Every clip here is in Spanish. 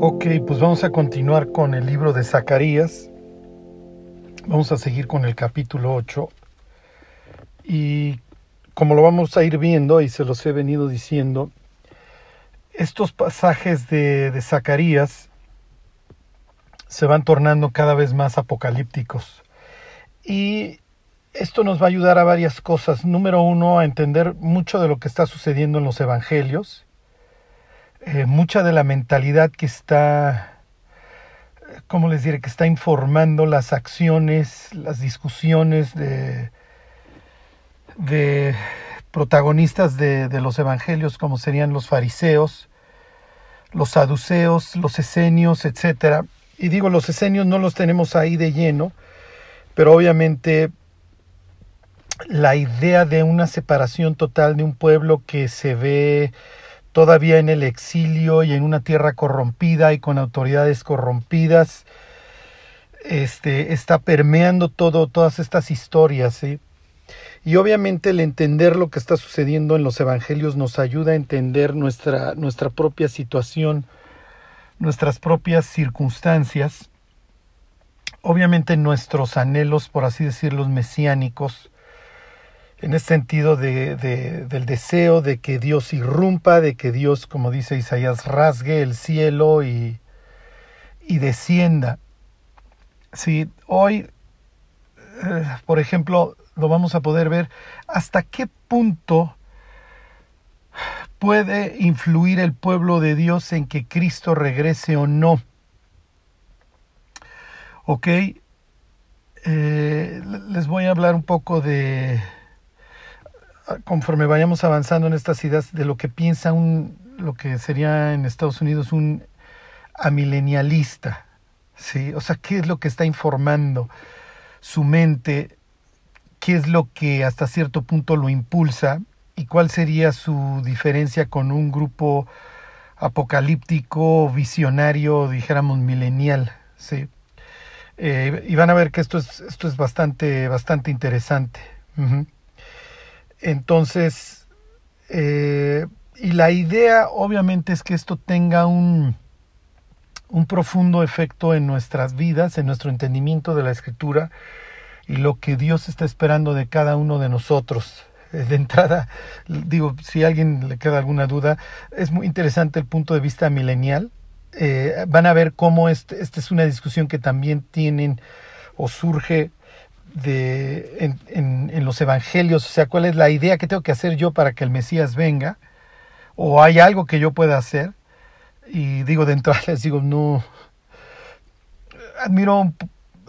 Ok, pues vamos a continuar con el libro de Zacarías. Vamos a seguir con el capítulo 8. Y como lo vamos a ir viendo y se los he venido diciendo, estos pasajes de, de Zacarías se van tornando cada vez más apocalípticos. Y esto nos va a ayudar a varias cosas. Número uno, a entender mucho de lo que está sucediendo en los evangelios. Eh, mucha de la mentalidad que está, ¿cómo les diré? Que está informando las acciones, las discusiones de, de protagonistas de, de los evangelios, como serían los fariseos, los saduceos, los esenios, etcétera. Y digo, los esenios no los tenemos ahí de lleno, pero obviamente la idea de una separación total de un pueblo que se ve todavía en el exilio y en una tierra corrompida y con autoridades corrompidas, este, está permeando todo, todas estas historias. Y obviamente el entender lo que está sucediendo en los evangelios nos ayuda a entender nuestra, nuestra propia situación, nuestras propias circunstancias, obviamente nuestros anhelos, por así decirlo, mesiánicos, en ese sentido de, de, del deseo de que Dios irrumpa, de que Dios, como dice Isaías, rasgue el cielo y, y descienda. Si hoy, eh, por ejemplo, lo vamos a poder ver hasta qué punto puede influir el pueblo de Dios en que Cristo regrese o no. Ok, eh, les voy a hablar un poco de, conforme vayamos avanzando en estas ideas, de lo que piensa un, lo que sería en Estados Unidos un amilenialista. ¿sí? O sea, ¿qué es lo que está informando su mente? ¿Qué es lo que hasta cierto punto lo impulsa? y cuál sería su diferencia con un grupo apocalíptico, visionario, dijéramos milenial, sí. Eh, y van a ver que esto es, esto es bastante, bastante interesante. Entonces, eh, y la idea obviamente es que esto tenga un, un profundo efecto en nuestras vidas, en nuestro entendimiento de la escritura y lo que Dios está esperando de cada uno de nosotros de entrada, digo, si a alguien le queda alguna duda, es muy interesante el punto de vista milenial. Eh, van a ver cómo este, esta es una discusión que también tienen o surge de, en, en, los evangelios, o sea, cuál es la idea que tengo que hacer yo para que el Mesías venga, o hay algo que yo pueda hacer. Y digo, de entrada les digo, no, admiro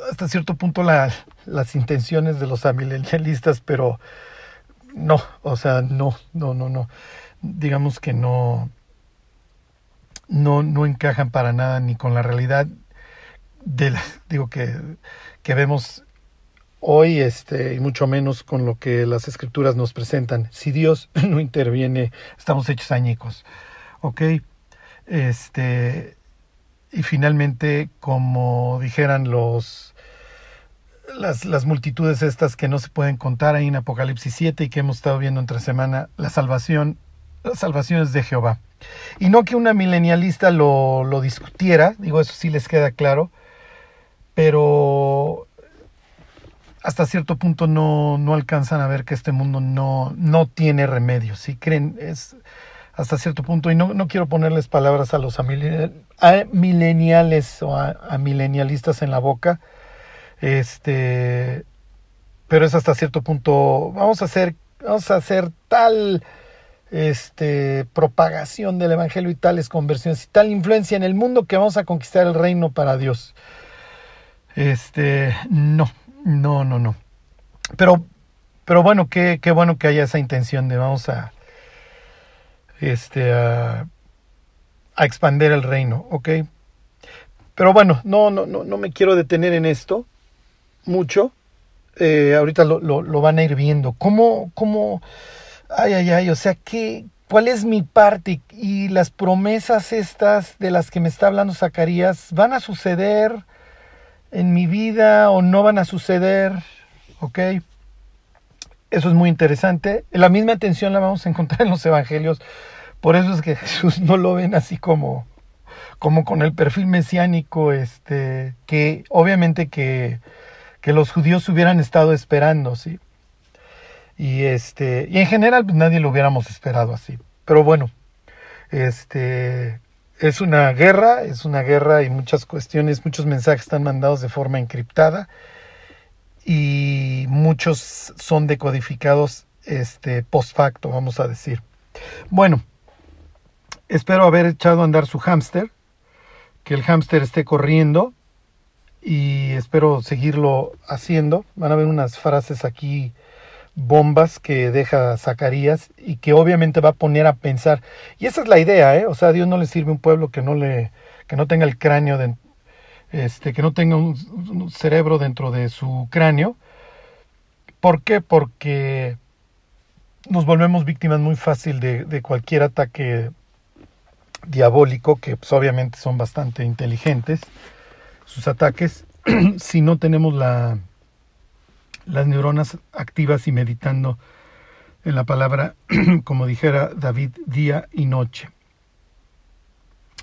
hasta cierto punto la, las intenciones de los amilenialistas, pero no, o sea, no, no, no, no. Digamos que no, no, no encajan para nada ni con la realidad de digo que, que vemos hoy, este, y mucho menos con lo que las escrituras nos presentan. Si Dios no interviene, estamos hechos añicos. ¿Ok? Este, y finalmente, como dijeran los las, las multitudes estas que no se pueden contar ahí en Apocalipsis 7 y que hemos estado viendo entre semana, la salvación, la salvación es de Jehová. Y no que una milenialista lo, lo discutiera, digo, eso sí les queda claro, pero hasta cierto punto no, no alcanzan a ver que este mundo no, no tiene remedio. Si creen, es hasta cierto punto, y no, no quiero ponerles palabras a los mileniales o a, a milenialistas en la boca, este, pero es hasta cierto punto, vamos a hacer, vamos a hacer tal este, propagación del Evangelio y tales conversiones y tal influencia en el mundo que vamos a conquistar el reino para Dios. Este, no, no, no, no. Pero, pero bueno, qué, qué bueno que haya esa intención de vamos a, este, a, a expandir el reino, ¿ok? Pero bueno, no, no, no, no me quiero detener en esto mucho. Eh, ahorita lo, lo, lo, van a ir viendo. ¿Cómo, cómo, ay, ay, ay, o sea, ¿qué, cuál es mi parte? Y las promesas estas de las que me está hablando Zacarías, ¿van a suceder en mi vida o no van a suceder? ¿Ok? Eso es muy interesante. La misma atención la vamos a encontrar en los evangelios. Por eso es que Jesús no lo ven así como, como con el perfil mesiánico, este, que obviamente que, que los judíos hubieran estado esperando, ¿sí? Y este, y en general pues, nadie lo hubiéramos esperado así. Pero bueno, este, es una guerra, es una guerra y muchas cuestiones, muchos mensajes están mandados de forma encriptada y muchos son decodificados este post facto, vamos a decir. Bueno, espero haber echado a andar su hámster, que el hámster esté corriendo y espero seguirlo haciendo. Van a ver unas frases aquí bombas que deja Zacarías y que obviamente va a poner a pensar. Y esa es la idea, ¿eh? O sea, a Dios no le sirve un pueblo que no le que no tenga el cráneo de, este que no tenga un, cerebro dentro de su cráneo. ¿Por qué? Porque nos volvemos víctimas muy fácil de, de cualquier ataque diabólico, que pues, obviamente son bastante inteligentes sus ataques, si no tenemos la, las neuronas activas y meditando en la palabra, como dijera David, día y noche.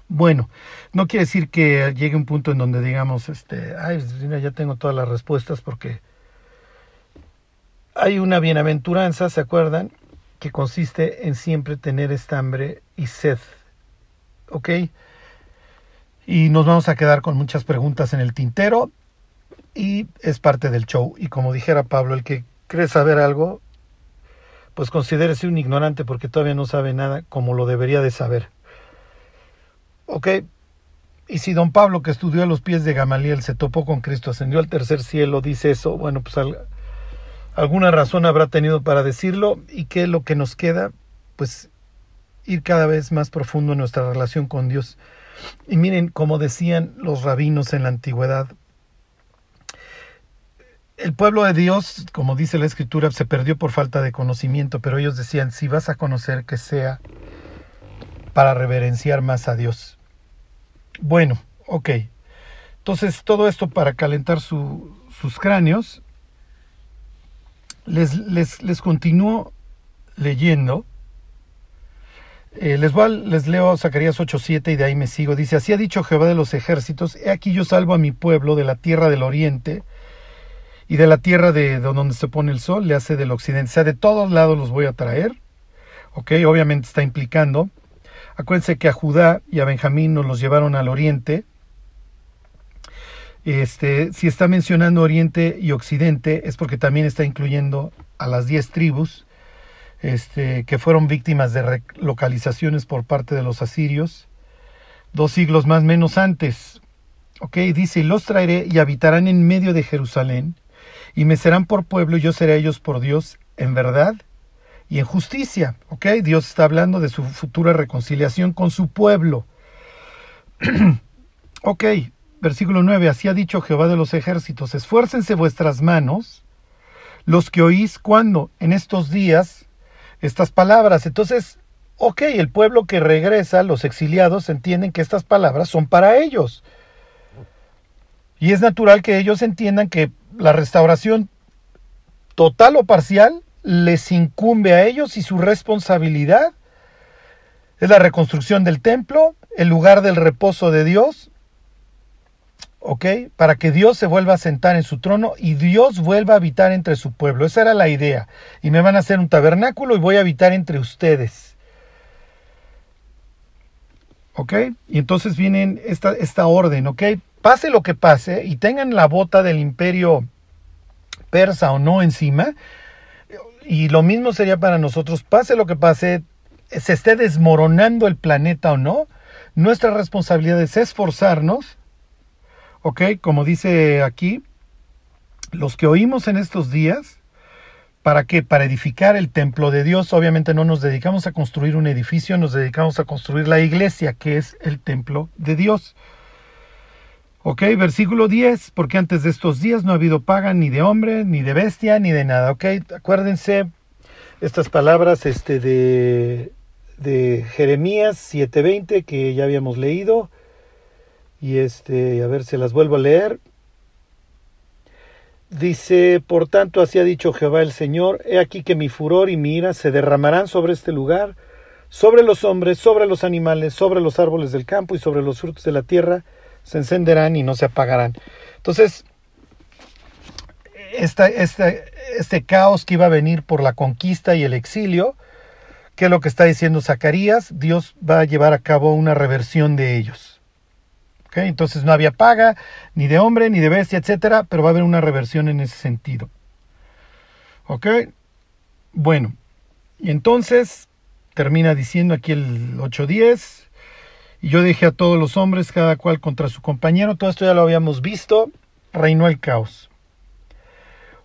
Bueno, no quiere decir que llegue un punto en donde digamos, este, ay, ya tengo todas las respuestas porque hay una bienaventuranza, ¿se acuerdan? Que consiste en siempre tener estambre y sed. ¿Ok? Y nos vamos a quedar con muchas preguntas en el tintero y es parte del show. Y como dijera Pablo, el que cree saber algo, pues considérese un ignorante porque todavía no sabe nada como lo debería de saber. ¿Ok? Y si don Pablo, que estudió a los pies de Gamaliel, se topó con Cristo, ascendió al tercer cielo, dice eso, bueno, pues alguna razón habrá tenido para decirlo. ¿Y qué es lo que nos queda? Pues ir cada vez más profundo en nuestra relación con Dios. Y miren, como decían los rabinos en la antigüedad, el pueblo de Dios, como dice la escritura, se perdió por falta de conocimiento, pero ellos decían, si vas a conocer, que sea para reverenciar más a Dios. Bueno, ok. Entonces, todo esto para calentar sus cráneos. Les, les, les continúo leyendo. Eh, les, voy les leo Zacarías 8:7 y de ahí me sigo. Dice, así ha dicho Jehová de los ejércitos, he aquí yo salvo a mi pueblo de la tierra del oriente, y de la tierra de, donde se pone el sol, le hace del occidente. O sea, de todos lados los voy a traer. Ok, obviamente está implicando. Acuérdense que a Judá y a Benjamín nos los llevaron al oriente. Este, si está mencionando oriente y occidente, es porque también está incluyendo a las diez tribus este, que fueron víctimas de localizaciones por parte de los asirios, dos siglos más menos antes. Ok, dice, los traeré y habitarán en medio de Jerusalén, y me serán por pueblo y yo seré ellos por Dios en verdad y en justicia. ¿Ok? Dios está hablando de su futura reconciliación con su pueblo. ok, versículo 9. Así ha dicho Jehová de los ejércitos, esfuércense vuestras manos, los que oís cuando en estos días estas palabras. Entonces, ok, el pueblo que regresa, los exiliados, entienden que estas palabras son para ellos. Y es natural que ellos entiendan que la restauración total o parcial les incumbe a ellos y su responsabilidad es la reconstrucción del templo, el lugar del reposo de Dios, ¿ok? Para que Dios se vuelva a sentar en su trono y Dios vuelva a habitar entre su pueblo. Esa era la idea. Y me van a hacer un tabernáculo y voy a habitar entre ustedes. ¿Ok? Y entonces viene esta, esta orden, ¿ok? Pase lo que pase y tengan la bota del imperio persa o no encima, y lo mismo sería para nosotros, pase lo que pase, se esté desmoronando el planeta o no, nuestra responsabilidad es esforzarnos, ¿ok? Como dice aquí, los que oímos en estos días, ¿para qué? Para edificar el templo de Dios. Obviamente no nos dedicamos a construir un edificio, nos dedicamos a construir la iglesia, que es el templo de Dios. Ok, versículo 10, porque antes de estos días no ha habido paga ni de hombre, ni de bestia, ni de nada. Ok, acuérdense estas palabras este, de, de Jeremías 7:20 que ya habíamos leído. Y este, a ver, se las vuelvo a leer. Dice, por tanto, así ha dicho Jehová el Señor, he aquí que mi furor y mi ira se derramarán sobre este lugar, sobre los hombres, sobre los animales, sobre los árboles del campo y sobre los frutos de la tierra, se encenderán y no se apagarán. Entonces, este caos que iba a venir por la conquista y el exilio, que es lo que está diciendo Zacarías, Dios va a llevar a cabo una reversión de ellos. Entonces no había paga, ni de hombre, ni de bestia, etcétera, pero va a haber una reversión en ese sentido. ¿Ok? Bueno, y entonces termina diciendo aquí el 8.10, y yo dije a todos los hombres, cada cual contra su compañero, todo esto ya lo habíamos visto, reinó el caos.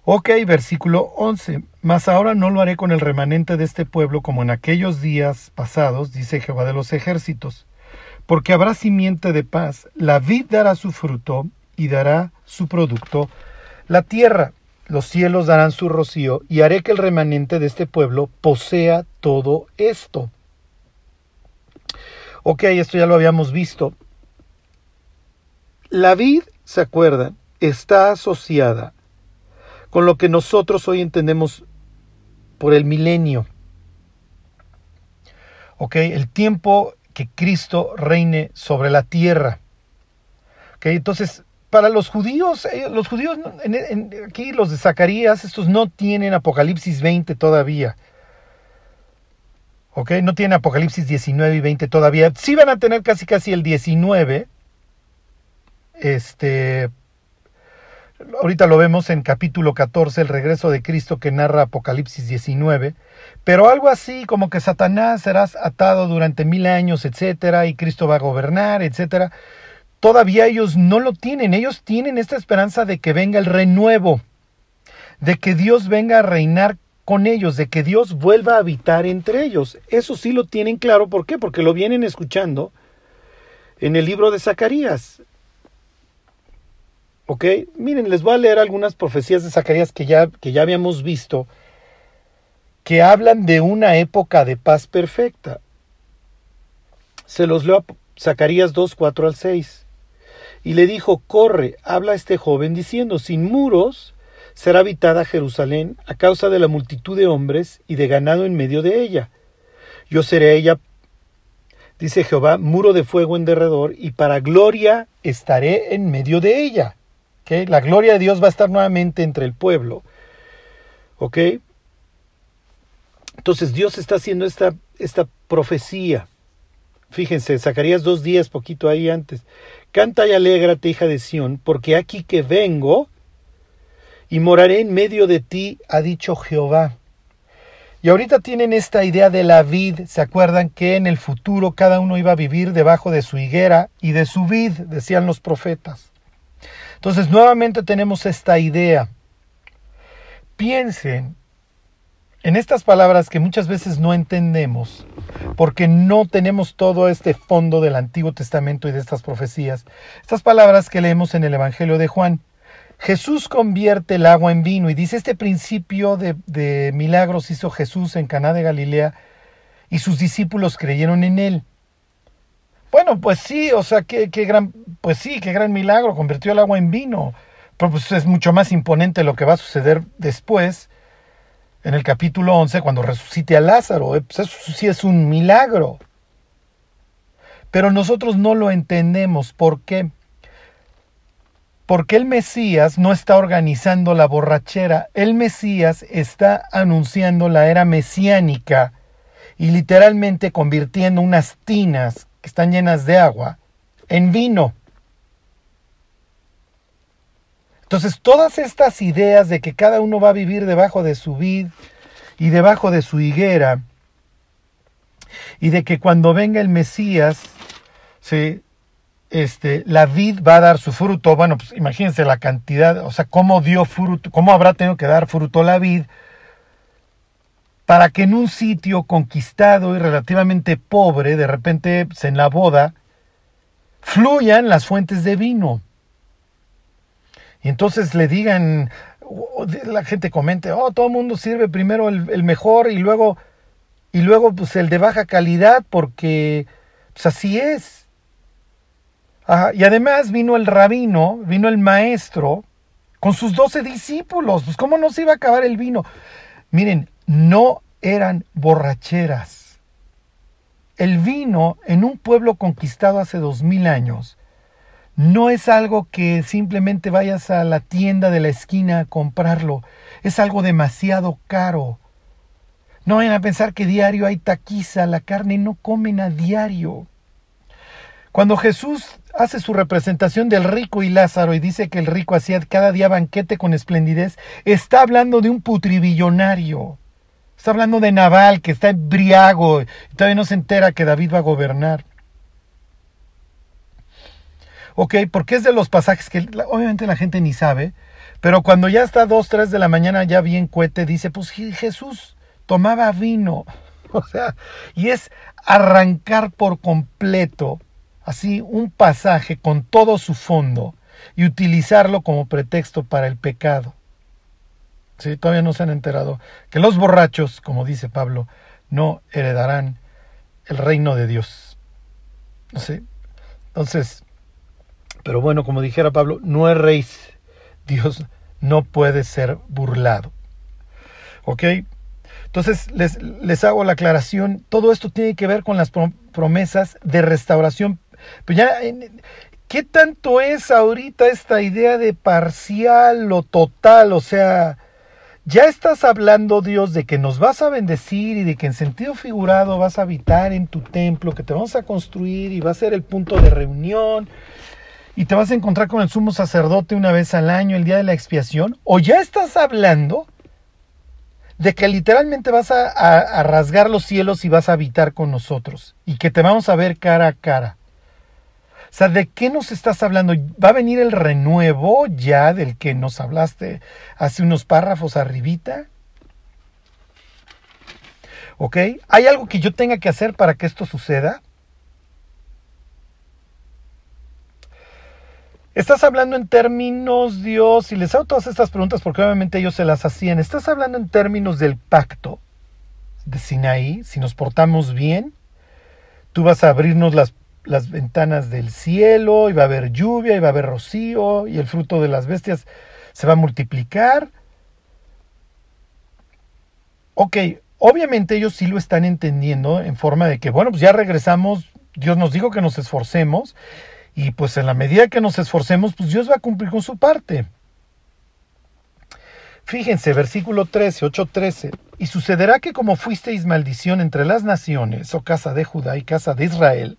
Ok, versículo 11. Mas ahora no lo haré con el remanente de este pueblo como en aquellos días pasados, dice Jehová de los ejércitos, porque habrá simiente de paz, la vid dará su fruto y dará su producto, la tierra, los cielos darán su rocío, y haré que el remanente de este pueblo posea todo esto. Ok, esto ya lo habíamos visto. La vid, ¿se acuerdan? Está asociada con lo que nosotros hoy entendemos por el milenio. ¿Ok? El tiempo que Cristo reine sobre la tierra. ¿Ok? Entonces, para los judíos, eh, los judíos, aquí los de Zacarías, estos no tienen Apocalipsis 20 todavía. ¿Ok? No tienen Apocalipsis 19 y 20 todavía. Sí van a tener casi casi el 19. Este, Ahorita lo vemos en capítulo 14, el regreso de Cristo que narra Apocalipsis 19. Pero algo así como que Satanás será atado durante mil años, etcétera, y Cristo va a gobernar, etcétera. Todavía ellos no lo tienen. Ellos tienen esta esperanza de que venga el renuevo, de que Dios venga a reinar con ellos, de que Dios vuelva a habitar entre ellos. Eso sí lo tienen claro. ¿Por qué? Porque lo vienen escuchando en el libro de Zacarías. ¿Ok? Miren, les voy a leer algunas profecías de Zacarías que ya, que ya habíamos visto, que hablan de una época de paz perfecta. Se los leo a Zacarías 2, 4 al 6. Y le dijo, corre, habla a este joven diciendo, sin muros será habitada Jerusalén a causa de la multitud de hombres y de ganado en medio de ella. Yo seré ella, dice Jehová, muro de fuego en derredor, y para gloria estaré en medio de ella. La gloria de Dios va a estar nuevamente entre el pueblo. ¿Ok? Entonces Dios está haciendo esta, esta profecía. Fíjense, Zacarías dos días, poquito ahí antes. Canta y alégrate, hija de Sión, porque aquí que vengo y moraré en medio de ti, ha dicho Jehová. Y ahorita tienen esta idea de la vid, ¿se acuerdan que en el futuro cada uno iba a vivir debajo de su higuera y de su vid, decían los profetas? Entonces, nuevamente tenemos esta idea. Piensen en estas palabras que muchas veces no entendemos, porque no tenemos todo este fondo del Antiguo Testamento y de estas profecías. Estas palabras que leemos en el Evangelio de Juan. Jesús convierte el agua en vino y dice este principio de, milagros hizo Jesús en Caná de Galilea y sus discípulos creyeron en él. Bueno, pues sí, o sea, qué, qué gran, pues sí, qué gran milagro, convirtió el agua en vino. Pero pues es mucho más imponente lo que va a suceder después, en el capítulo 11, cuando resucite a Lázaro. Eh, pues eso sí es un milagro. Pero nosotros no lo entendemos. ¿Por qué? Porque el Mesías no está organizando la borrachera. El Mesías está anunciando la era mesiánica y literalmente convirtiendo unas tinas que están llenas de agua en vino. Entonces todas estas ideas de que cada uno va a vivir debajo de su vid y debajo de su higuera, y de que cuando venga el Mesías, ¿sí? Este, la vid va a dar su fruto. Bueno, pues imagínense la cantidad, o sea, cómo dio fruto, cómo habrá tenido que dar fruto la vid para que en un sitio conquistado y relativamente pobre, de repente pues, en la boda, fluyan las fuentes de vino. Y entonces le digan, la gente comente, oh, todo el mundo sirve primero el, mejor y luego, y luego pues el de baja calidad porque pues así es. Y además vino el rabino, vino el maestro con sus doce discípulos. Pues cómo no se iba a acabar el vino. Miren, no eran borracheras. el vino en un pueblo conquistado hace dos mil años no es algo que simplemente vayas a la tienda de la esquina a comprarlo, es algo demasiado caro. No vayan a pensar que diario hay taquiza, la carne no comen a diario. Cuando Jesús hace su representación del rico y Lázaro y dice que el rico hacía cada día banquete con esplendidez, está hablando de un putribillonario. Está hablando de Naval, que está embriago y todavía no se entera que David va a gobernar. Ok, porque es de los pasajes que obviamente la gente ni sabe, pero cuando ya está dos, tres de la mañana ya bien cuete, dice, pues Jesús tomaba vino. O sea, y es arrancar por completo así un pasaje con todo su fondo y utilizarlo como pretexto para el pecado. Sí, todavía no se han enterado que los borrachos, como dice Pablo, no heredarán el reino de Dios. Sé. Entonces, pero bueno, como dijera Pablo, no rey. Dios no puede ser burlado. ¿Ok? Entonces les, les hago la aclaración, todo esto tiene que ver con las promesas de restauración. Pero ya, ¿qué tanto es ahorita esta idea de parcial o total? O sea, ya estás hablando, Dios, de que nos vas a bendecir y de que en sentido figurado vas a habitar en tu templo, que te vamos a construir y va a ser el punto de reunión y te vas a encontrar con el sumo sacerdote una vez al año, el día de la expiación, o ya estás hablando de que literalmente vas a, rasgar los cielos y vas a habitar con nosotros y que te vamos a ver cara a cara. Sea, ¿de qué nos estás hablando? ¿Va a venir el renuevo ya del que nos hablaste hace unos párrafos arribita? ¿Ok? ¿Hay algo que yo tenga que hacer para que esto suceda? Estás hablando en términos, Dios, y les hago todas estas preguntas porque obviamente ellos se las hacían. Estás hablando en términos del pacto de Sinaí, si nos portamos bien, tú vas a abrirnos las, las ventanas del cielo, y va a haber lluvia, y va a haber rocío, y el fruto de las bestias se va a multiplicar. Ok, obviamente ellos sí lo están entendiendo en forma de que, bueno, pues ya regresamos, Dios nos dijo que nos esforcemos, y pues en la medida que nos esforcemos, pues Dios va a cumplir con su parte. Fíjense, versículo 13, 8:13. Y sucederá que como fuisteis maldición entre las naciones, oh casa de Judá y casa de Israel,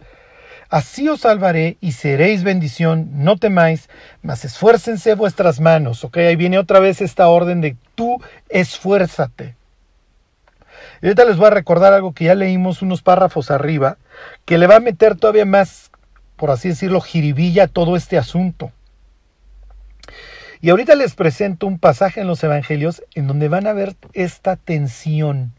así os salvaré y seréis bendición, no temáis, mas esfuércense vuestras manos. Ok, ahí viene otra vez esta orden de tú esfuérzate. Y ahorita les voy a recordar algo que ya leímos unos párrafos arriba, que le va a meter todavía más por así decirlo, jiribilla todo este asunto. Y ahorita les presento un pasaje en los Evangelios en donde van a ver esta tensión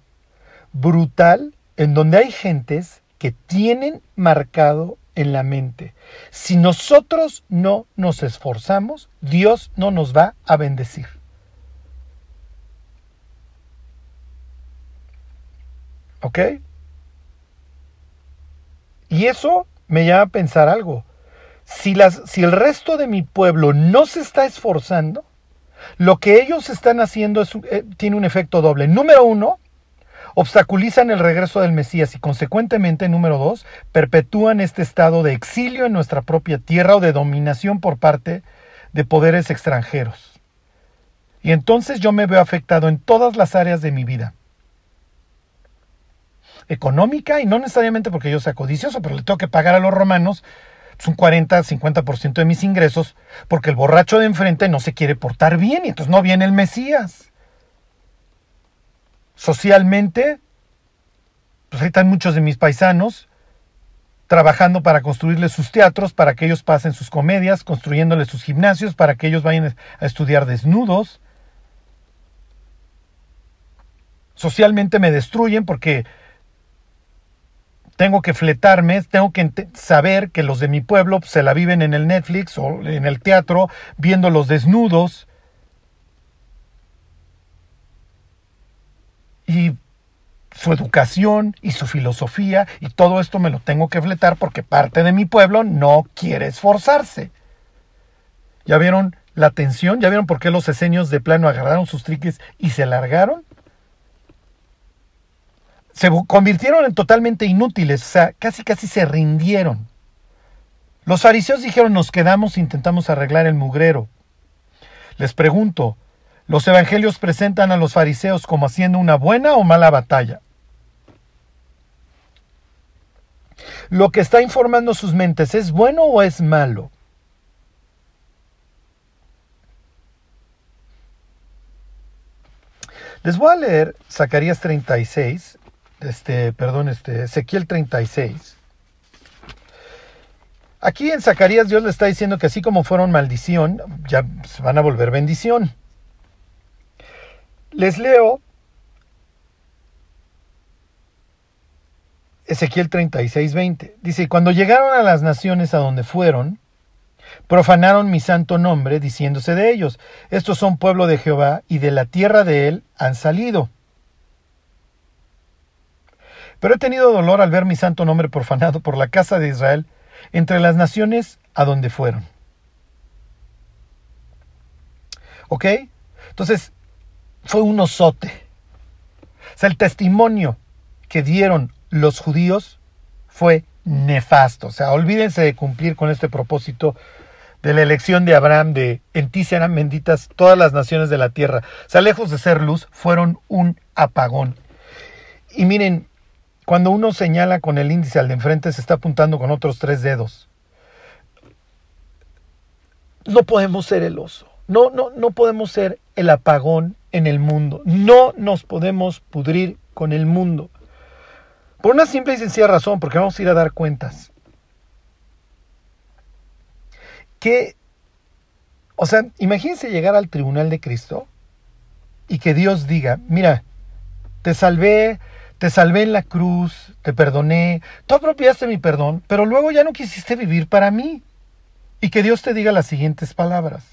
brutal, en donde hay gentes que tienen marcado en la mente, si nosotros no nos esforzamos, Dios no nos va a bendecir. ¿Ok? Y eso me llama a pensar algo. Si, las, si el resto de mi pueblo no se está esforzando, lo que ellos están haciendo es, eh, tiene un efecto doble. Número uno, obstaculizan el regreso del Mesías y consecuentemente, número dos, perpetúan este estado de exilio en nuestra propia tierra o de dominación por parte de poderes extranjeros. Y entonces yo me veo afectado en todas las áreas de mi vida económica y no necesariamente porque yo sea codicioso, pero le tengo que pagar a los romanos pues, un 40-50% de mis ingresos porque el borracho de enfrente no se quiere portar bien y entonces no viene el Mesías. Socialmente, pues ahí están muchos de mis paisanos trabajando para construirles sus teatros, para que ellos pasen sus comedias, construyéndoles sus gimnasios, para que ellos vayan a estudiar desnudos. Socialmente me destruyen porque tengo que fletarme, tengo que saber que los de mi pueblo se la viven en el Netflix o en el teatro viendo los desnudos. Y su educación y su filosofía y todo esto me lo tengo que fletar porque parte de mi pueblo no quiere esforzarse. ¿Ya vieron la tensión? ¿Ya vieron por qué los esenios de plano agarraron sus triques y se largaron? se convirtieron en totalmente inútiles, o sea, casi casi se rindieron. Los fariseos dijeron, nos quedamos intentamos arreglar el mugrero. Les pregunto, ¿los evangelios presentan a los fariseos como haciendo una buena o mala batalla? ¿Lo que está informando sus mentes es bueno o es malo? Les voy a leer Zacarías 36, este, perdón, este, Ezequiel 36. Aquí en Zacarías Dios le está diciendo que así como fueron maldición, ya se van a volver bendición. Les leo Ezequiel 36, 20. Dice, cuando llegaron a las naciones a donde fueron, profanaron mi santo nombre, diciéndose de ellos, estos son pueblo de Jehová, y de la tierra de él han salido. Pero he tenido dolor al ver mi santo nombre profanado por la casa de Israel entre las naciones a donde fueron. ¿Ok? Entonces, fue un osote. O sea, el testimonio que dieron los judíos fue nefasto. O sea, olvídense de cumplir con este propósito de la elección de Abraham de en ti serán benditas todas las naciones de la tierra. O sea, lejos de ser luz, fueron un apagón. Y miren, cuando uno señala con el índice al de enfrente, se está apuntando con otros tres dedos. No podemos ser el oso. No, no, no podemos ser el apagón en el mundo. No nos podemos pudrir con el mundo. Por una simple y sencilla razón, porque vamos a ir a dar cuentas. Que, o sea, imagínense llegar al tribunal de Cristo y que Dios diga, mira, te salvé, te salvé en la cruz, te perdoné, tú apropiaste mi perdón, pero luego ya no quisiste vivir para mí. Y que Dios te diga las siguientes palabras.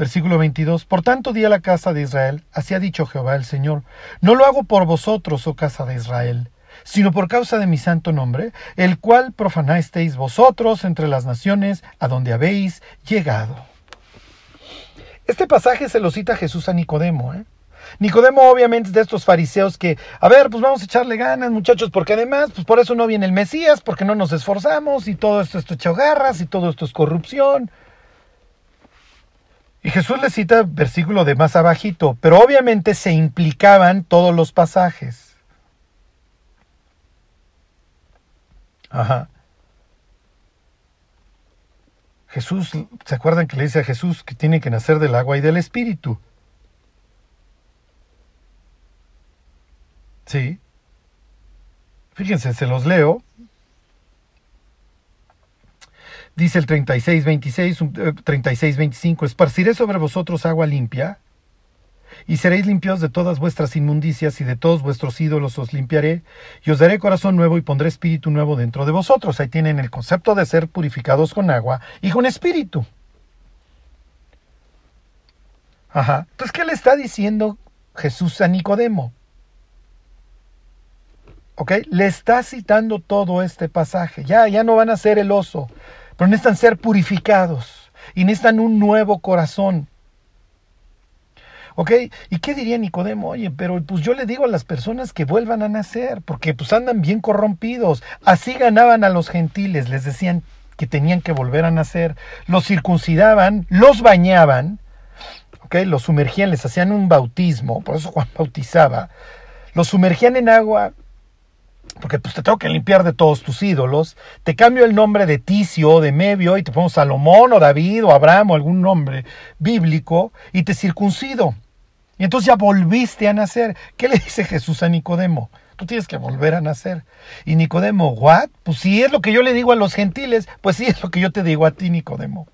Versículo 22. Por tanto di a la casa de Israel, así ha dicho Jehová el Señor, no lo hago por vosotros, oh casa de Israel, sino por causa de mi santo nombre, el cual profanasteis vosotros entre las naciones a donde habéis llegado. Este pasaje se lo cita Jesús a Nicodemo. ¿eh? Nicodemo obviamente es de estos fariseos que, a ver, pues vamos a echarle ganas muchachos, porque además, pues por eso no viene el Mesías, porque no nos esforzamos y todo esto es hecho garras y todo esto es corrupción. Y Jesús le cita versículo de más abajito, pero obviamente se implicaban todos los pasajes. Ajá. Jesús, ¿se acuerdan que le dice a Jesús que tiene que nacer del agua y del espíritu? Sí. Fíjense, se los leo. Dice el 36, 26, 36, 25, esparciré sobre vosotros agua limpia y seréis limpios de todas vuestras inmundicias y de todos vuestros ídolos os limpiaré, y os daré corazón nuevo y pondré espíritu nuevo dentro de vosotros. Ahí tienen el concepto de ser purificados con agua y con espíritu. Ajá. Entonces, ¿qué le está diciendo Jesús a Nicodemo? ¿Ok? Le está citando todo este pasaje. Ya, ya no van a ser el oso, pero necesitan ser purificados y necesitan un nuevo corazón. ¿Ok? ¿Y qué diría Nicodemo? Oye, pero pues yo le digo a las personas que vuelvan a nacer, porque pues andan bien corrompidos. Así ganaban a los gentiles, les decían que tenían que volver a nacer, los circuncidaban, los bañaban, ¿ok? Los sumergían, les hacían un bautismo, por eso Juan bautizaba, los sumergían en agua, porque pues te tengo que limpiar de todos tus ídolos, te cambio el nombre de Ticio de Mebio y te pongo Salomón o David o Abraham o algún nombre bíblico y te circuncido. Y entonces ya volviste a nacer. ¿Qué le dice Jesús a Nicodemo? Tú tienes que volver a nacer. Y Nicodemo, ¿what? Pues si es lo que yo le digo a los gentiles, pues sí es lo que yo te digo a ti, Nicodemo.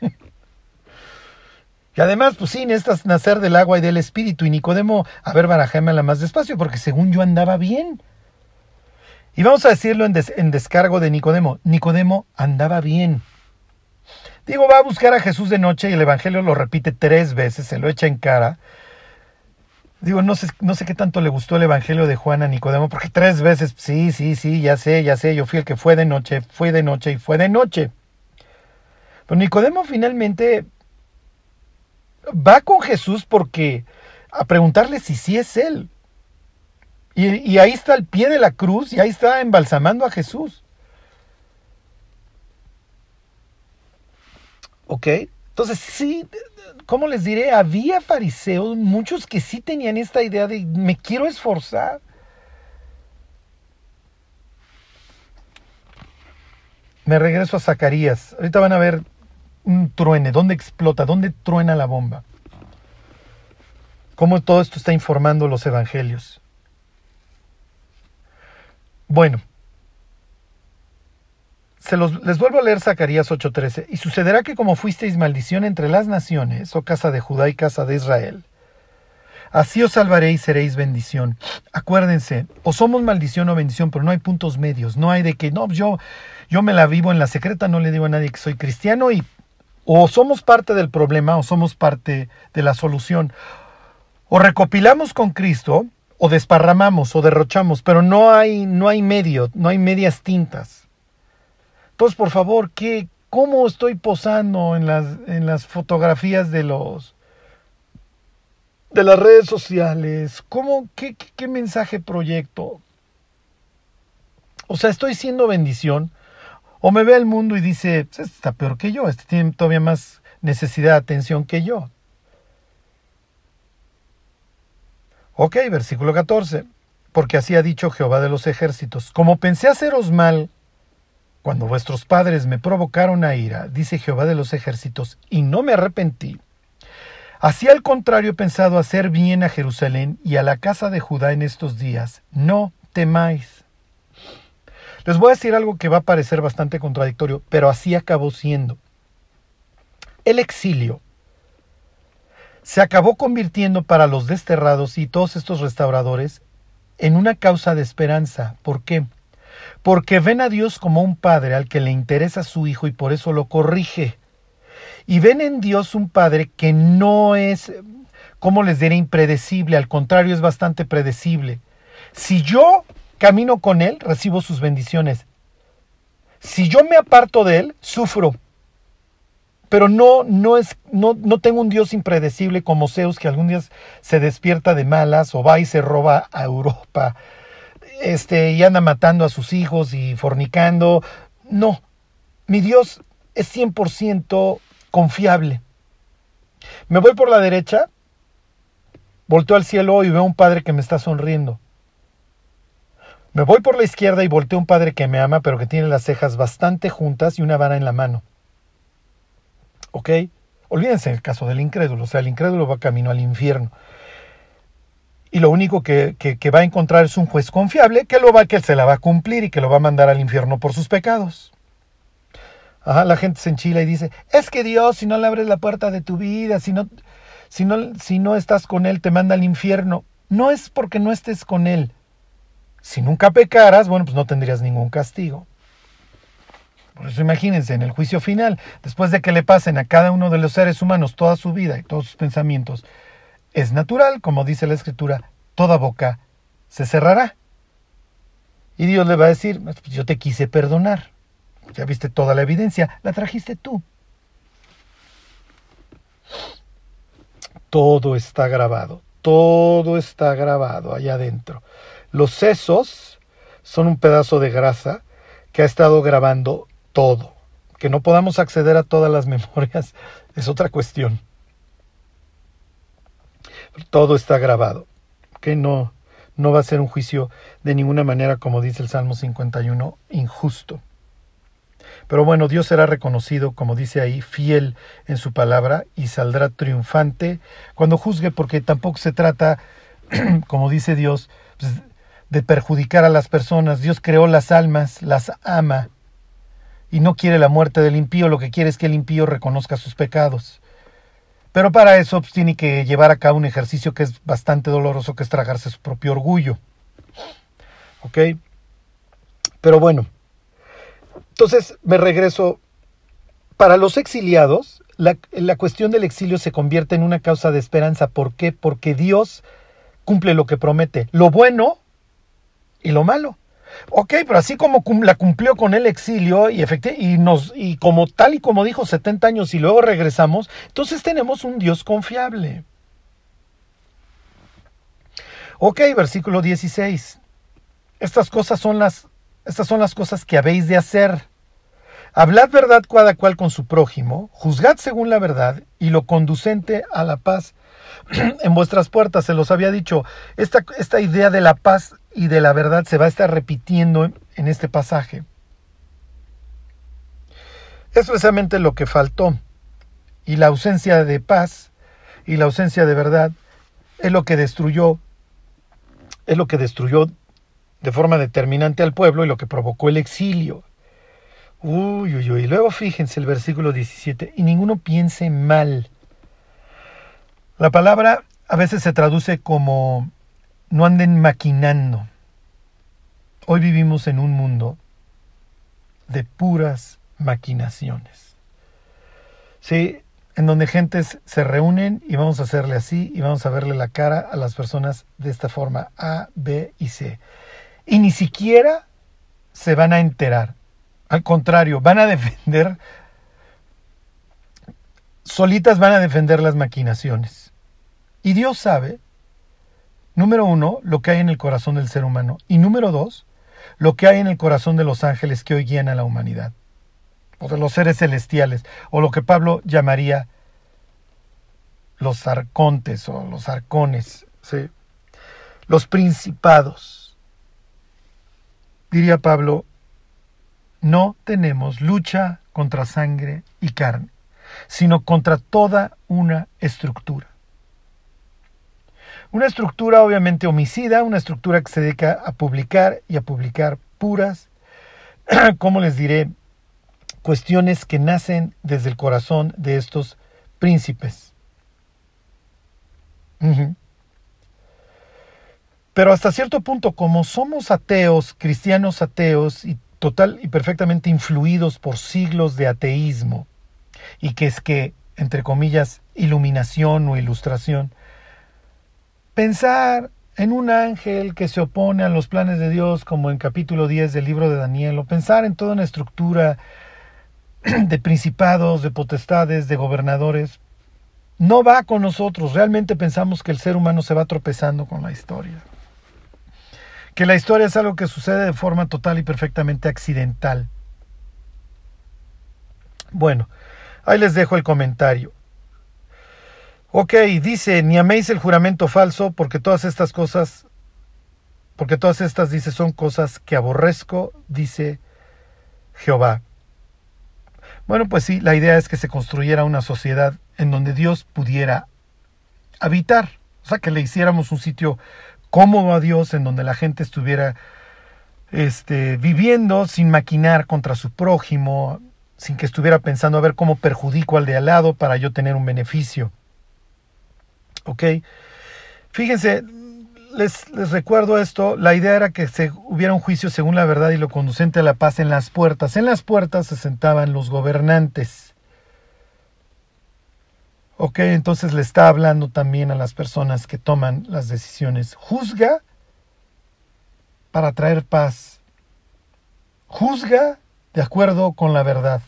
y además, pues sí, necesitas nacer del agua y del espíritu. Y Nicodemo, a ver, barajémela más despacio, porque según yo andaba bien. Y vamos a decirlo en, descargo de Nicodemo. Nicodemo andaba bien. Digo, va a buscar a Jesús de noche y el Evangelio lo repite tres veces, se lo echa en cara. Digo, no sé, no sé qué tanto le gustó el Evangelio de Juan a Nicodemo, porque tres veces, sí, sí, sí, ya sé, ya sé, yo fui el que fue de noche, fue de noche y fue de noche. Pero Nicodemo finalmente va con Jesús porque a preguntarle si sí es él. Y, ahí está el pie de la cruz y ahí está embalsamando a Jesús. ¿Ok? Entonces sí, ¿cómo les diré? Había fariseos, muchos que sí tenían esta idea de me quiero esforzar. Me regreso a Zacarías. Ahorita van a ver un truene, dónde explota, dónde truena la bomba. Cómo todo esto está informando los evangelios. Bueno, se los, les vuelvo a leer Zacarías 8:13. Y sucederá que como fuisteis maldición entre las naciones, oh casa de Judá y casa de Israel, así os salvaréis y seréis bendición. Acuérdense, o somos maldición o bendición, pero no hay puntos medios. No hay de que, no, yo, yo me la vivo en la secreta, no le digo a nadie que soy cristiano y o somos parte del problema o somos parte de la solución. O recopilamos con Cristo o desparramamos o derrochamos, pero no hay, no hay medio, no hay medias tintas. Entonces, por favor, ¿qué, ¿cómo estoy posando en las, en las fotografías de los de las redes sociales? ¿Cómo, qué, qué, mensaje proyecto? O sea, estoy siendo bendición. O me ve el mundo y dice, este está peor que yo, este tiene todavía más necesidad de atención que yo. Ok, versículo 14. Porque así ha dicho Jehová de los ejércitos, como pensé haceros mal cuando vuestros padres me provocaron a ira, dice Jehová de los ejércitos, y no me arrepentí. Así al contrario he pensado hacer bien a Jerusalén y a la casa de Judá en estos días. No temáis. Les voy a decir algo que va a parecer bastante contradictorio, pero así acabó siendo. El exilio se acabó convirtiendo para los desterrados y todos estos restauradores en una causa de esperanza. ¿Por qué? Porque ven a Dios como un padre al que le interesa su hijo y por eso lo corrige. Y ven en Dios un padre que no es, ¿cómo les diré?, impredecible, al contrario es bastante predecible. Si yo camino con Él, recibo sus bendiciones. Si yo me aparto de Él, sufro pero no, no, es, no, no tengo un Dios impredecible como Zeus que algún día se despierta de malas o va y se roba a Europa este, y anda matando a sus hijos y fornicando. No, mi Dios es 100% confiable. Me voy por la derecha, volteo al cielo y veo un padre que me está sonriendo. Me voy por la izquierda y volteo a un padre que me ama, pero que tiene las cejas bastante juntas y una vara en la mano. ¿Ok? Olvídense el caso del incrédulo, o sea, el incrédulo va camino al infierno. Y lo único que, va a encontrar es un juez confiable que lo va, que se la va a cumplir y que lo va a mandar al infierno por sus pecados. Ajá, la gente se enchila y dice, es que Dios, si no le abres la puerta de tu vida, si no, si no, si no estás con Él, te manda al infierno. No es porque no estés con Él. Si nunca pecaras, bueno, pues no tendrías ningún castigo. Por eso imagínense, en el juicio final, después de que le pasen a cada uno de los seres humanos toda su vida y todos sus pensamientos, es natural, como dice la escritura, toda boca se cerrará. Y Dios le va a decir, pues yo te quise perdonar. Ya viste toda la evidencia, la trajiste tú. Todo está grabado, todo está grabado allá adentro. Los sesos son un pedazo de grasa que ha estado grabando todo. Que no podamos acceder a todas las memorias es otra cuestión. Todo está grabado. Que no, no va a ser un juicio de ninguna manera, como dice el Salmo 51, injusto. Pero bueno, Dios será reconocido, como dice ahí, fiel en su palabra y saldrá triunfante cuando juzgue, porque tampoco se trata, como dice Dios, pues, de perjudicar a las personas. Dios creó las almas, las ama y no quiere la muerte del impío, lo que quiere es que el impío reconozca sus pecados. Pero para eso pues, tiene que llevar a cabo un ejercicio que es bastante doloroso, que es tragarse su propio orgullo. ¿Ok? Pero bueno, entonces me regreso. Para los exiliados, la, la cuestión del exilio se convierte en una causa de esperanza. ¿Por qué? Porque Dios cumple lo que promete, lo bueno y lo malo. Ok, pero así como la cumplió con el exilio y, y, nos, y como tal y como dijo 70 años y luego regresamos, entonces tenemos un Dios confiable. Ok, versículo 16. Estas cosas son las, estas son las cosas que habéis de hacer. Hablad verdad cada cual con su prójimo, juzgad según la verdad y lo conducente a la paz en vuestras puertas. Se los había dicho, esta, esta idea de la paz y de la verdad se va a estar repitiendo en este pasaje. Es precisamente lo que faltó. Y la ausencia de paz y la ausencia de verdad es lo que destruyó, es lo que destruyó de forma determinante al pueblo y lo que provocó el exilio. Uy, uy, uy. Luego fíjense el versículo 17. Y ninguno piense mal. La palabra a veces se traduce como no anden maquinando. Hoy vivimos en un mundo de puras maquinaciones. Sí, en donde gentes se reúnen y vamos a hacerle así y vamos a verle la cara a las personas de esta forma A, B y C. Y ni siquiera se van a enterar. Al contrario, van a defender, solitas van a defender las maquinaciones. Y Dios sabe, número uno, lo que hay en el corazón del ser humano. Y número dos, lo que hay en el corazón de los ángeles que hoy guían a la humanidad o de los seres celestiales, o lo que Pablo llamaría los arcontes o los arcones, ¿sí? los principados. Diría Pablo, no tenemos lucha contra sangre y carne, sino contra toda una estructura. Una estructura obviamente homicida, una estructura que se dedica a publicar y a publicar puras, ¿cómo les diré? cuestiones que nacen desde el corazón de estos príncipes. Pero hasta cierto punto, como somos ateos, cristianos ateos y total y perfectamente influidos por siglos de ateísmo, y que es que, entre comillas, iluminación o ilustración, pensar en un ángel que se opone a los planes de Dios, como en capítulo 10 del libro de Daniel, o pensar en toda una estructura de principados, de potestades, de gobernadores, no va con nosotros. Realmente pensamos que el ser humano se va tropezando con la historia. Que la historia es algo que sucede de forma total y perfectamente accidental. Bueno, ahí les dejo el comentario. Ok, dice, ni améis el juramento falso, porque todas estas cosas, porque todas estas, dice, son cosas que aborrezco, dice Jehová. Bueno, pues sí, la idea es que se construyera una sociedad en donde Dios pudiera habitar, o sea, que le hiciéramos un sitio cómodo a Dios, en donde la gente estuviera este, viviendo sin maquinar contra su prójimo, sin que estuviera pensando a ver cómo perjudico al de al lado para yo tener un beneficio. ¿Ok? Fíjense, les, recuerdo esto, la idea era que se hubiera un juicio según la verdad y lo conducente a la paz en las puertas. En las puertas se sentaban los gobernantes. Ok, entonces le está hablando también a las personas que toman las decisiones. Juzga para traer paz. Juzga de acuerdo con la verdad.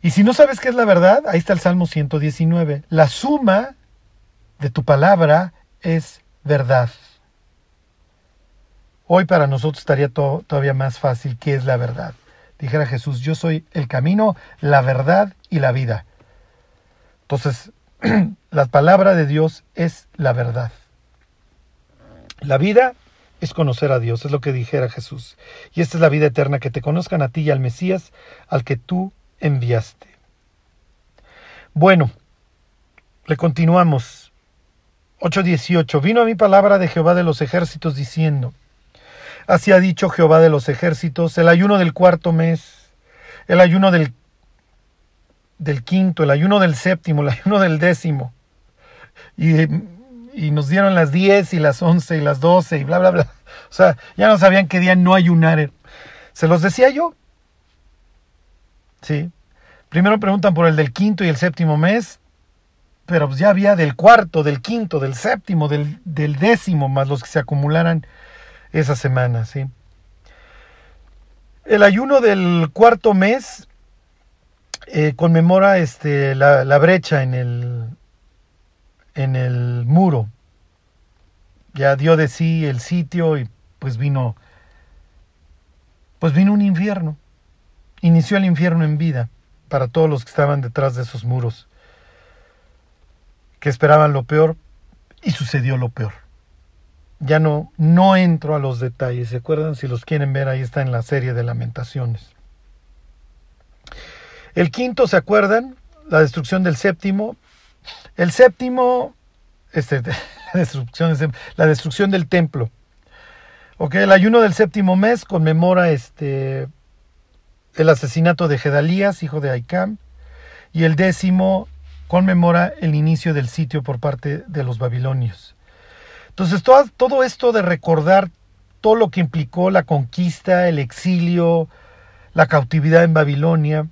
Y si no sabes qué es la verdad, ahí está el Salmo 119. La suma de tu palabra es verdad. Hoy para nosotros estaría todavía más fácil qué es la verdad. Dijera Jesús, yo soy el camino, la verdad y la vida. Entonces, la palabra de Dios es la verdad. La vida es conocer a Dios, es lo que dijera Jesús. Y esta es la vida eterna, que te conozcan a ti y al Mesías, al que tú enviaste. Bueno, le continuamos. 8.18. Vino a mi palabra de Jehová de los ejércitos diciendo, Así ha dicho Jehová de los ejércitos, el ayuno del cuarto mes, el ayuno del, del quinto, el ayuno del séptimo, el ayuno del décimo. Y, y nos dieron las diez y las once y las doce y bla, bla, bla. O sea, ya no sabían qué día no ayunar. ¿Se los decía yo? Sí. Primero preguntan por el del quinto y el séptimo mes, pero pues ya había del cuarto, del quinto, del séptimo, del, décimo, más los que se acumularan esa semana, ¿sí? El ayuno del cuarto mes eh, conmemora este, la, brecha en el, en el muro. ya dio de sí el sitio y pues vino, pues vino un infierno. Inició el infierno en vida para todos los que estaban detrás de esos muros, que esperaban lo peor y sucedió lo peor. Ya no, no entro a los detalles, ¿se acuerdan? Si los quieren ver, ahí está en la serie de lamentaciones. El quinto, ¿se acuerdan? La destrucción del séptimo. El séptimo, este, la, destrucción, la destrucción del templo. Ok, el ayuno del séptimo mes conmemora este, el asesinato de Gedalías, hijo de Aicam, y el décimo conmemora el inicio del sitio por parte de los babilonios. Entonces, todo, todo esto de recordar todo lo que implicó la conquista, el exilio, la cautividad en Babilonia,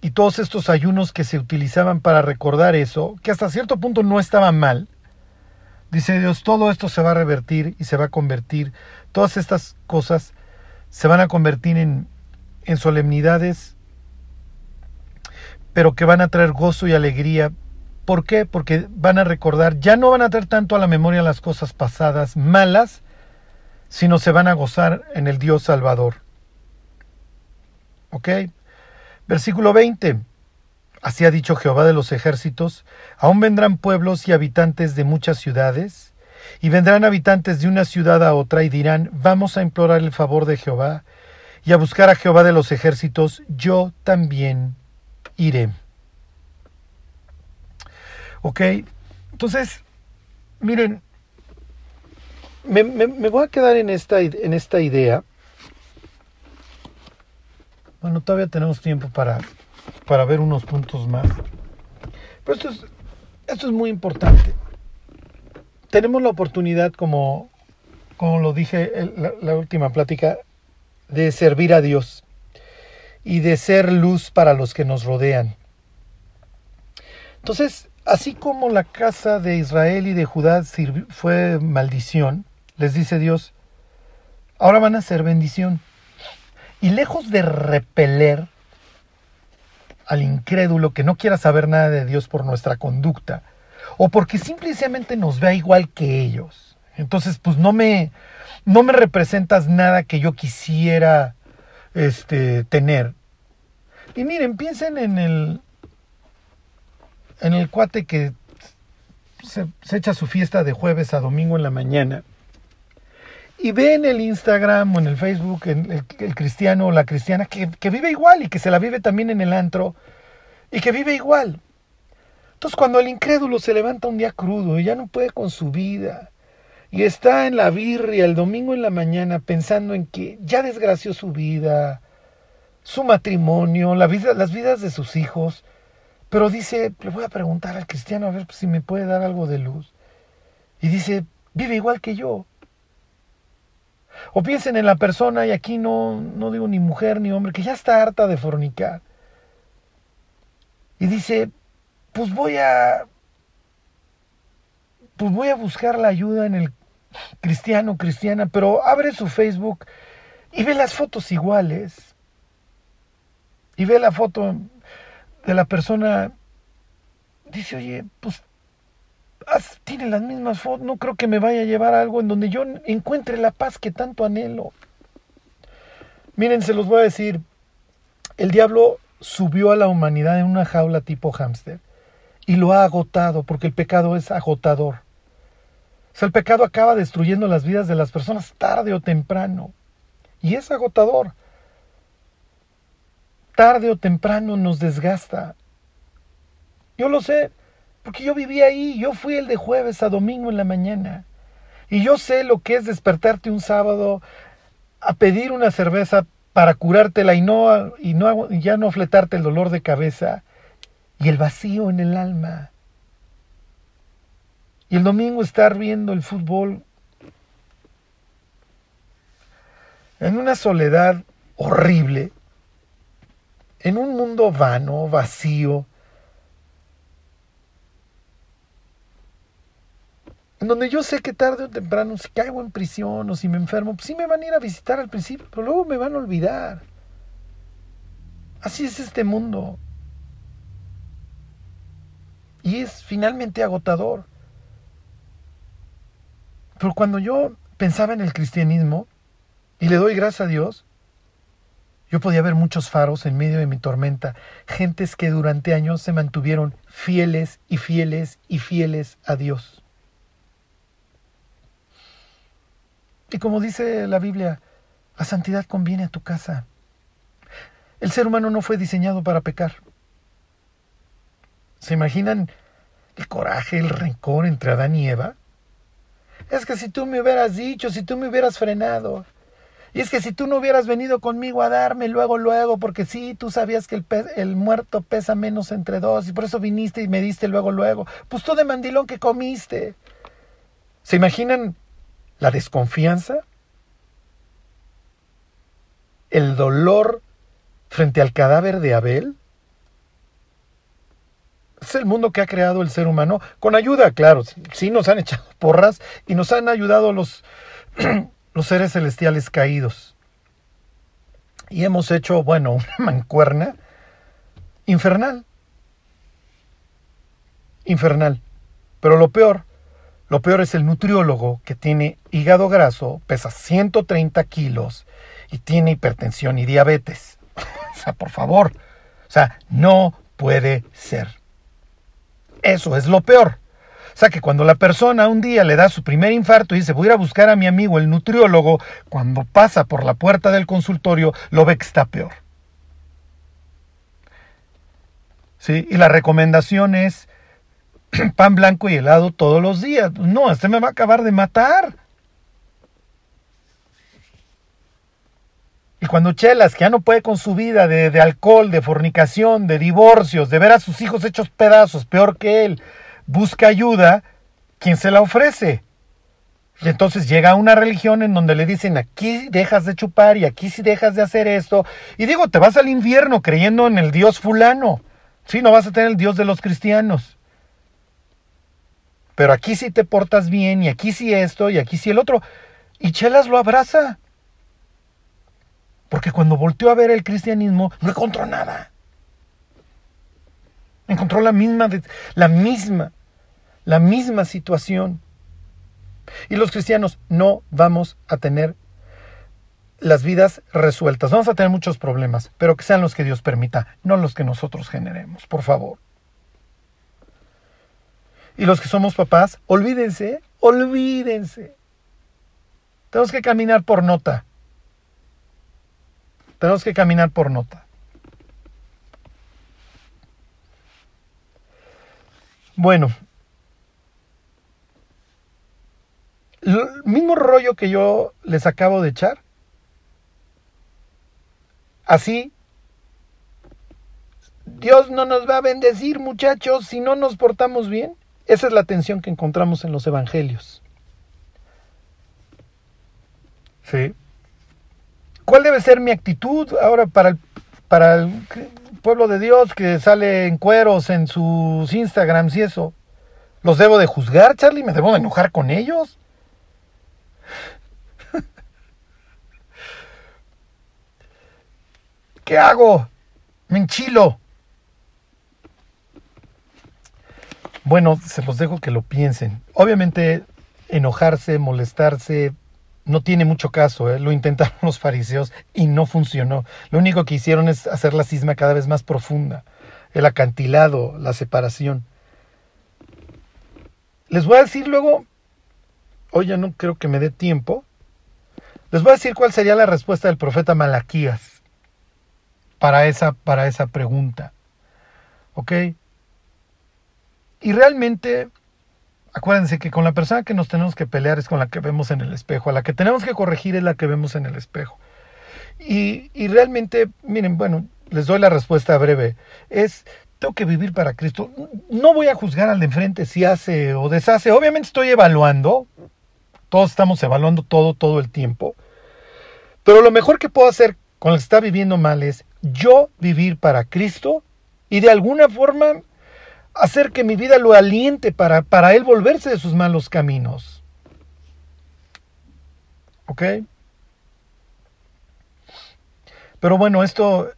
y todos estos ayunos que se utilizaban para recordar eso, que hasta cierto punto no estaba mal, dice Dios, todo esto se va a revertir y se va a convertir, todas estas cosas se van a convertir en, en solemnidades, pero que van a traer gozo y alegría. ¿Por qué? Porque van a recordar, ya no van a traer tanto a la memoria las cosas pasadas malas, sino se van a gozar en el Dios Salvador. ¿Ok? Versículo 20. Así ha dicho Jehová de los ejércitos, aún vendrán pueblos y habitantes de muchas ciudades, y vendrán habitantes de una ciudad a otra y dirán, vamos a implorar el favor de Jehová, y a buscar a Jehová de los ejércitos, yo también iré. Ok, entonces, miren, me, voy a quedar en esta, en esta idea. Bueno, todavía tenemos tiempo para, para ver unos puntos más. Pero esto es, esto es muy importante. Tenemos la oportunidad, como, como lo dije en la última plática, de servir a Dios y de ser luz para los que nos rodean. Entonces, así como la casa de Israel y de Judá fue maldición, les dice Dios, ahora van a ser bendición. Y lejos de repeler al incrédulo que no quiera saber nada de Dios por nuestra conducta, o porque simplemente nos vea igual que ellos. Entonces, pues no me, no me representas nada que yo quisiera este, tener. Y miren, piensen en el, en el cuate que se, echa su fiesta de jueves a domingo en la mañana y ve en el Instagram o en el Facebook el, el, cristiano o la cristiana que, que, vive igual y que se la vive también en el antro y que vive igual. Entonces cuando el incrédulo se levanta un día crudo y ya no puede con su vida y está en la birria el domingo en la mañana pensando en que ya desgració su vida, su matrimonio, la vida, las vidas de sus hijos, pero dice, le voy a preguntar al cristiano a ver si me puede dar algo de luz. Y dice, vive igual que yo. O piensen en la persona, y aquí no, no digo ni mujer ni hombre, que ya está harta de fornicar. Y dice, pues voy a, pues voy a buscar la ayuda en el cristiano, cristiana, pero abre su Facebook y ve las fotos iguales. Y ve la foto de la persona. Dice, oye, pues tiene las mismas fotos, no creo que me vaya a llevar a algo en donde yo encuentre la paz que tanto anhelo. Miren, se los voy a decir, el diablo subió a la humanidad en una jaula tipo hámster y lo ha agotado porque el pecado es agotador el pecado acaba destruyendo las vidas de las personas tarde o temprano. Y es agotador. Tarde o temprano nos desgasta. Yo lo sé, porque yo viví ahí, yo fui el de jueves a domingo en la mañana. Y yo sé lo que es despertarte un sábado a pedir una cerveza para curártela y no y no y ya no fletarte el dolor de cabeza y el vacío en el alma. Y el domingo estar viendo el fútbol en una soledad horrible, en un mundo vano, vacío, en donde yo sé que tarde o temprano, si caigo en prisión o si me enfermo, pues sí me van a ir a visitar al principio, pero luego me van a olvidar. Así es este mundo. Y es finalmente agotador. Pero cuando yo pensaba en el cristianismo, y le doy gracias a Dios, yo podía ver muchos faros en medio de mi tormenta, gentes que durante años se mantuvieron fieles y fieles y fieles a Dios. Y como dice la Biblia, la santidad conviene a tu casa. El ser humano no fue diseñado para pecar. ¿Se imaginan el coraje, el rencor entre Adán y Eva? Es que si tú me hubieras dicho, si tú me hubieras frenado. Y es que si tú no hubieras venido conmigo a darme luego, luego, porque sí, tú sabías que el, muerto pesa menos entre dos y por eso viniste y me diste luego, luego. Pues tú de mandilón que comiste. ¿Se imaginan la desconfianza? ¿El dolor frente al cadáver de Abel? Es el mundo que ha creado el ser humano, con ayuda, claro, sí nos han echado porras y nos han ayudado los, los seres celestiales caídos. Y hemos hecho, bueno, una mancuerna infernal. Infernal. Pero lo peor, lo peor es el nutriólogo que tiene hígado graso, pesa 130 kilos y tiene hipertensión y diabetes. o sea, por favor. O sea, no puede ser. Eso es lo peor. O sea que cuando la persona un día le da su primer infarto y dice voy a ir a buscar a mi amigo el nutriólogo, cuando pasa por la puerta del consultorio lo ve que está peor. ¿Sí? Y la recomendación es pan blanco y helado todos los días. No, este me va a acabar de matar. Y cuando Chelas, que ya no puede con su vida de, alcohol, de fornicación, de divorcios, de ver a sus hijos hechos pedazos, peor que él, busca ayuda, ¿quién se la ofrece? Y entonces llega a una religión en donde le dicen, aquí dejas de chupar y aquí sí dejas de hacer esto. Y digo, te vas al infierno creyendo en el Dios fulano. Sí, no vas a tener el Dios de los cristianos. Pero aquí sí te portas bien y aquí sí esto y aquí sí el otro. Y Chelas lo abraza. Porque cuando volteó a ver el cristianismo, no encontró nada. Encontró la misma, la misma, la misma situación. Y los cristianos no vamos a tener las vidas resueltas. Vamos a tener muchos problemas, pero que sean los que Dios permita, no los que nosotros generemos, por favor. Y los que somos papás, olvídense, olvídense. Tenemos que caminar por nota. Tenemos que caminar por nota. Bueno, el mismo rollo que yo les acabo de echar, así, Dios no nos va a bendecir muchachos si no nos portamos bien. Esa es la tensión que encontramos en los evangelios. Sí. ¿Cuál debe ser mi actitud ahora para el, para el pueblo de Dios que sale en cueros en sus Instagrams y eso? ¿Los debo de juzgar, Charlie? ¿Me debo de enojar con ellos? ¿Qué hago? Me enchilo. Bueno, se los dejo que lo piensen. Obviamente, enojarse, molestarse, no tiene mucho caso, ¿eh? lo intentaron los fariseos y no funcionó. Lo único que hicieron es hacer la cisma cada vez más profunda, el acantilado, la separación. Les voy a decir luego, hoy ya no creo que me dé tiempo, les voy a decir cuál sería la respuesta del profeta Malaquías para esa, para esa pregunta. ¿Ok? Y realmente acuérdense que con la persona que nos tenemos que pelear es con la que vemos en el espejo, a la que tenemos que corregir es la que vemos en el espejo. Y, y realmente, miren, bueno, les doy la respuesta breve. Es, tengo que vivir para Cristo. No voy a juzgar al de enfrente si hace o deshace. Obviamente estoy evaluando. Todos estamos evaluando todo, todo el tiempo. Pero lo mejor que puedo hacer con el que está viviendo mal es yo vivir para Cristo y de alguna forma hacer que mi vida lo aliente para, para él volverse de sus malos caminos. ¿Ok? Pero bueno, esto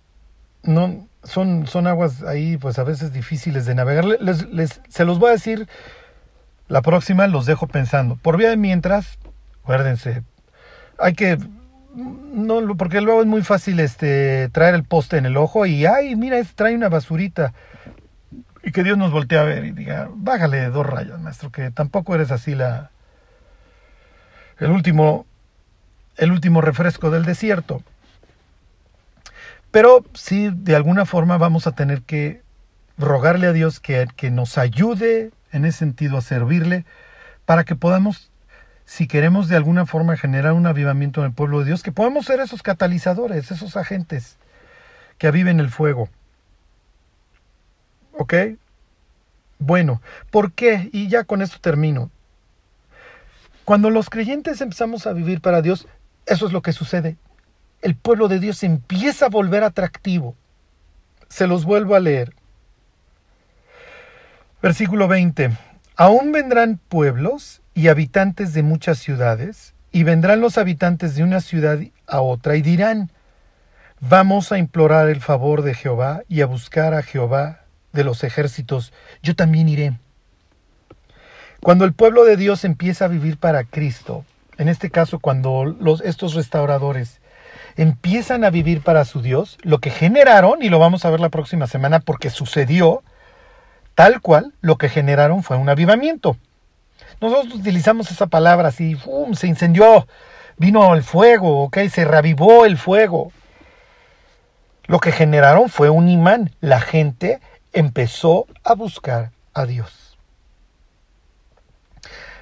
no son, son aguas ahí, pues a veces difíciles de navegar. Les, les, se los voy a decir La próxima los dejo pensando. Por vía de mientras, acuérdense, hay que no porque luego es muy fácil este traer el poste en el ojo y ay mira este trae una basurita y que Dios nos voltee a ver y diga bájale dos rayas maestro que tampoco eres así la el último el último refresco del desierto pero sí de alguna forma vamos a tener que rogarle a Dios que, que nos ayude en ese sentido a servirle para que podamos si queremos de alguna forma generar un avivamiento en el pueblo de Dios, que podamos ser esos catalizadores, esos agentes que aviven el fuego. ¿Ok? Bueno, ¿por qué? Y ya con esto termino. Cuando los creyentes empezamos a vivir para Dios, eso es lo que sucede. El pueblo de Dios empieza a volver atractivo. Se los vuelvo a leer. Versículo 20. Aún vendrán pueblos y habitantes de muchas ciudades, y vendrán los habitantes de una ciudad a otra y dirán, vamos a implorar el favor de Jehová y a buscar a Jehová de los ejércitos, yo también iré. Cuando el pueblo de Dios empieza a vivir para Cristo, en este caso cuando los, estos restauradores empiezan a vivir para su Dios, lo que generaron, y lo vamos a ver la próxima semana porque sucedió, tal cual, lo que generaron fue un avivamiento. Nosotros utilizamos esa palabra así, se incendió, vino el fuego, ¿ok? Se reavivó el fuego. Lo que generaron fue un imán. La gente empezó a buscar a Dios.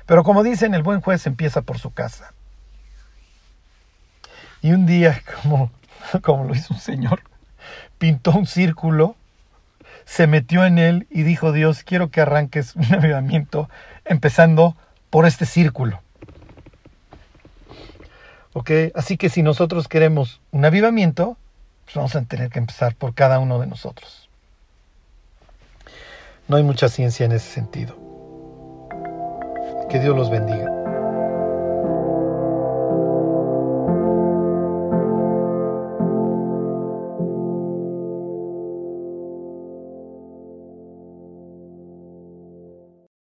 Pero como dicen, el buen juez empieza por su casa. Y un día, como, como lo hizo un señor, pintó un círculo, se metió en él y dijo, Dios, quiero que arranques un avivamiento empezando por este círculo. Así que si nosotros queremos un avivamiento, pues vamos a tener que empezar por cada uno de nosotros. No hay mucha ciencia en ese sentido. Que Dios los bendiga.